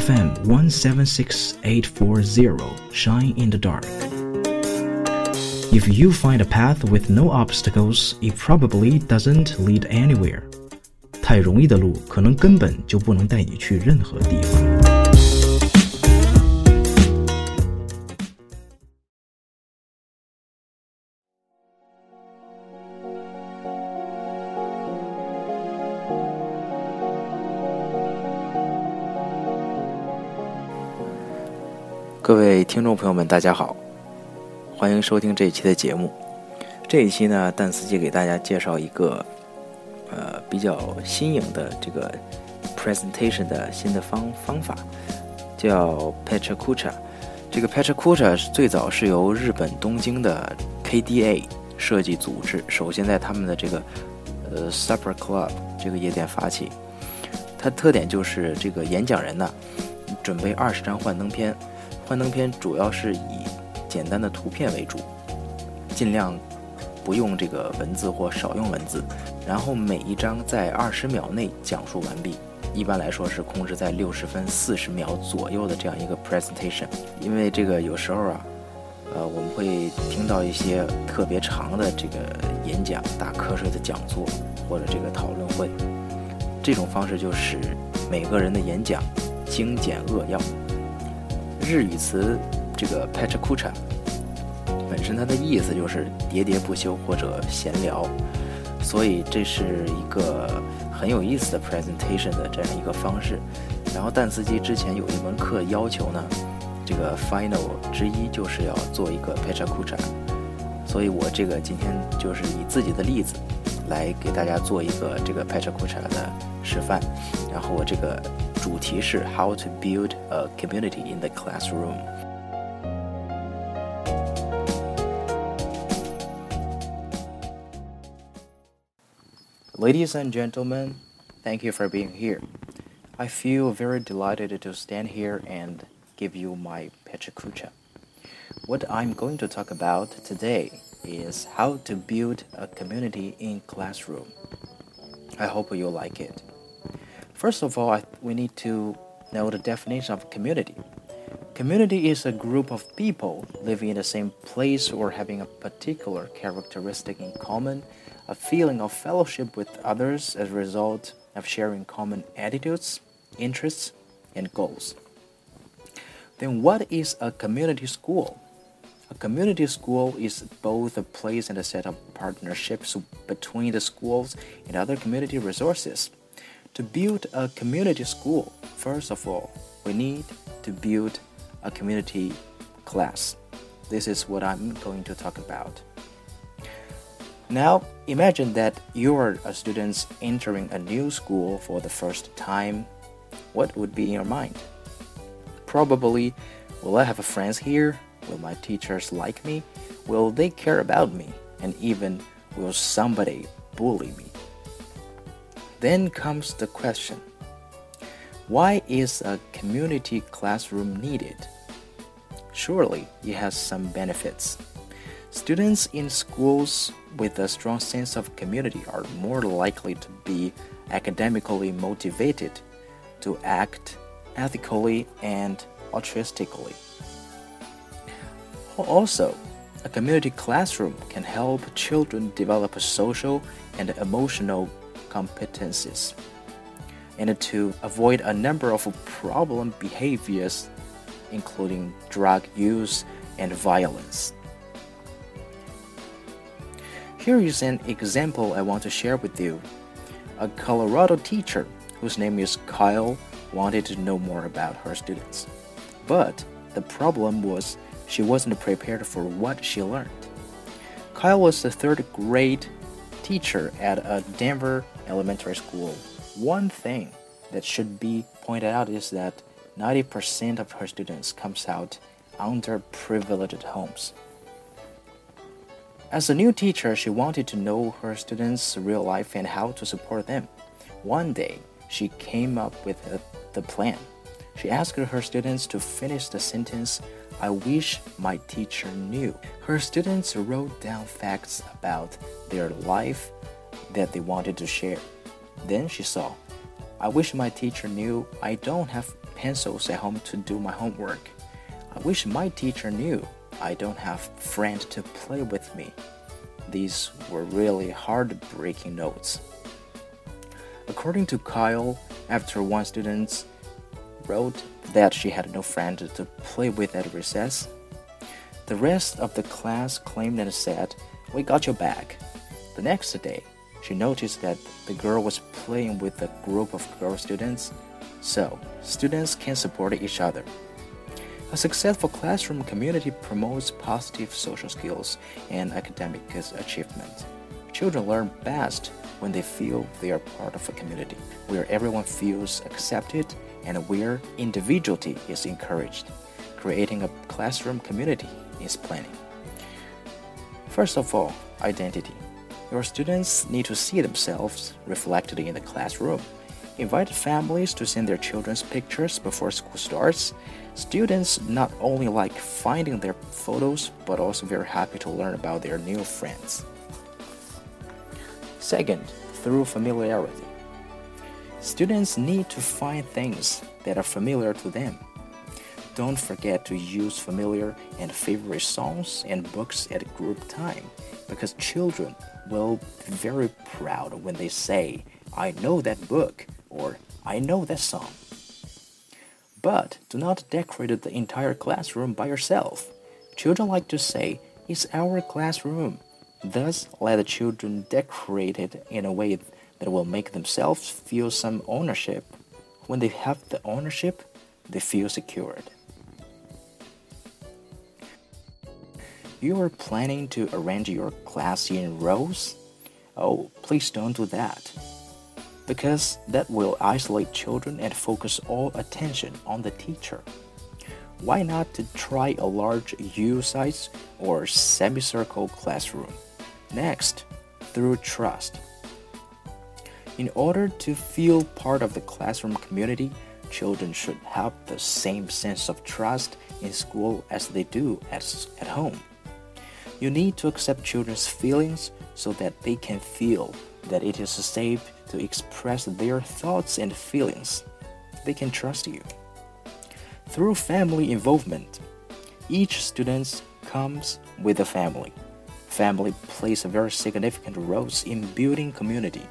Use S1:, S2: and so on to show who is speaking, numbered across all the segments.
S1: FM 176840 Shine in the Dark. If you find a path with no obstacles, it probably doesn't lead anywhere. 太容易的路，可能根本就不能带你去任何地方。
S2: 各位听众朋友们，大家好，欢迎收听这一期的节目。这一期呢，蛋司机给大家介绍一个呃比较新颖的这个 presentation 的新的方方法，叫 Petra Kucha。这个 Petra Kucha 最早是由日本东京的 KDA 设计组织，首先在他们的这个呃 Supper Club 这个夜店发起。它特点就是这个演讲人呢，准备二十张幻灯片。幻灯片主要是以简单的图片为主，尽量不用这个文字或少用文字，然后每一张在二十秒内讲述完毕。一般来说是控制在六十分四十秒左右的这样一个 presentation。因为这个有时候啊，呃，我们会听到一些特别长的这个演讲、打瞌睡的讲座或者这个讨论会，这种方式就使每个人的演讲精简扼要。日语词这个 “pechakucha” 本身它的意思就是喋喋不休或者闲聊，所以这是一个很有意思的 presentation 的这样一个方式。然后但司机之前有一门课要求呢，这个 final 之一就是要做一个 pechakucha，所以我这个今天就是以自己的例子来给大家做一个这个 pechakucha 的示范。然后我这个。主题是 How to build a community in the classroom。Ladies and gentlemen, thank you for being here. I feel very delighted to stand here and give you my Pechakucha. What I'm going to talk about today is how to build a community in classroom. I hope you like it. First of all, we need to know the definition of community. Community is a group of people living in the same place or having a particular characteristic in common, a feeling of fellowship with others as a result of sharing common attitudes, interests, and goals. Then, what is a community school? A community school is both a place and a set of partnerships between the schools and other community resources. To build a community school, first of all, we need to build a community class. This is what I'm going to talk about. Now, imagine that you are a student entering a new school for the first time. What would be in your mind? Probably, will I have friends here? Will my teachers like me? Will they care about me? And even, will somebody bully me? Then comes the question why is a community classroom needed? Surely it has some benefits. Students in schools with a strong sense of community are more likely to be academically motivated to act ethically and altruistically. Also, a community classroom can help children develop a social and emotional competencies and to avoid a number of problem behaviors, including drug use and violence. Here is an example I want to share with you. A Colorado teacher, whose name is Kyle, wanted to know more about her students. But the problem was she wasn't prepared for what she learned. Kyle was the third grade teacher at a Denver elementary school. One thing that should be pointed out is that 90% of her students comes out underprivileged homes. As a new teacher, she wanted to know her students' real life and how to support them. One day, she came up with a, the plan. She asked her students to finish the sentence, I wish my teacher knew. Her students wrote down facts about their life that they wanted to share. Then she saw, I wish my teacher knew I don't have pencils at home to do my homework. I wish my teacher knew I don't have friends to play with me. These were really heartbreaking notes. According to Kyle, after one student wrote that she had no friend to play with at recess, the rest of the class claimed and said, We got your back. The next day, she noticed that the girl was playing with a group of girl students, so students can support each other. A successful classroom community promotes positive social skills and academic achievement. Children learn best when they feel they are part of a community where everyone feels accepted and where individuality is encouraged. Creating a classroom community is planning. First of all, identity. Your students need to see themselves reflected in the classroom. Invite families to send their children's pictures before school starts. Students not only like finding their photos, but also very happy to learn about their new friends. Second, through familiarity. Students need to find things that are familiar to them. Don't forget to use familiar and favorite songs and books at group time because children will be very proud when they say, I know that book or I know that song. But do not decorate the entire classroom by yourself. Children like to say, It's our classroom. Thus, let the children decorate it in a way that will make themselves feel some ownership. When they have the ownership, they feel secured. You are planning to arrange your class in rows? Oh, please don't do that. Because that will isolate children and focus all attention on the teacher. Why not to try a large U size or semicircle classroom? Next, through trust. In order to feel part of the classroom community, children should have the same sense of trust in school as they do at, at home. You need to accept children's feelings so that they can feel that it is safe to express their thoughts and feelings. They can trust you. Through family involvement, each student comes with a family. Family plays a very significant role in building community.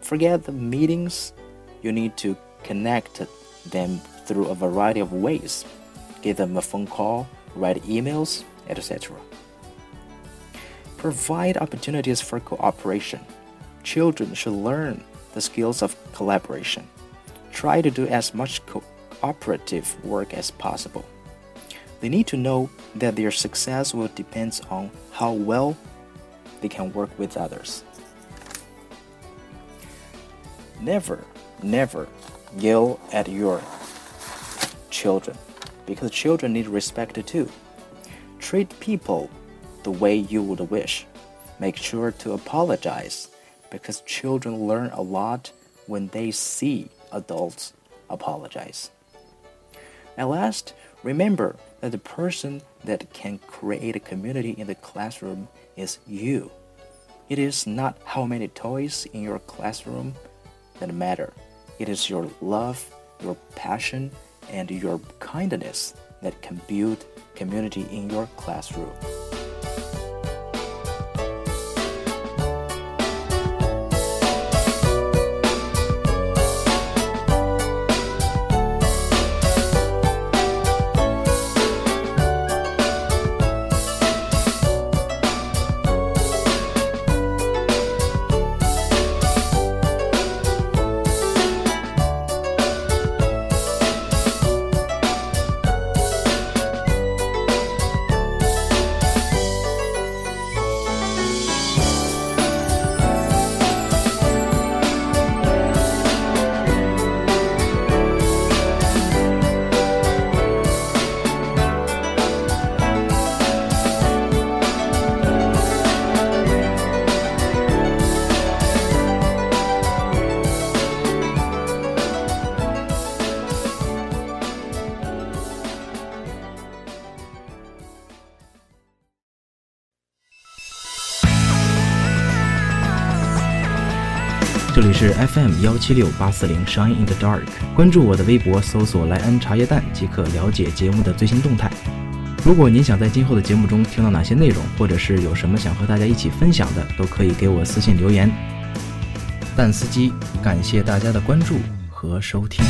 S2: Forget the meetings, you need to connect them through a variety of ways. Give them a phone call, write emails, etc. Provide opportunities for cooperation. Children should learn the skills of collaboration. Try to do as much cooperative work as possible. They need to know that their success will depend on how well they can work with others. Never, never yell at your children because children need respect too. Treat people the way you would wish. Make sure to apologize because children learn a lot when they see adults apologize. At last, remember that the person that can create a community in the classroom is you. It is not how many toys in your classroom that matter. It is your love, your passion, and your kindness that can build community in your classroom.
S1: 这里是 FM 幺七六八四零 Shine in the Dark，关注我的微博，搜索“莱恩茶叶蛋”即可了解节目的最新动态。如果您想在今后的节目中听到哪些内容，或者是有什么想和大家一起分享的，都可以给我私信留言。蛋司机，感谢大家的关注和收听。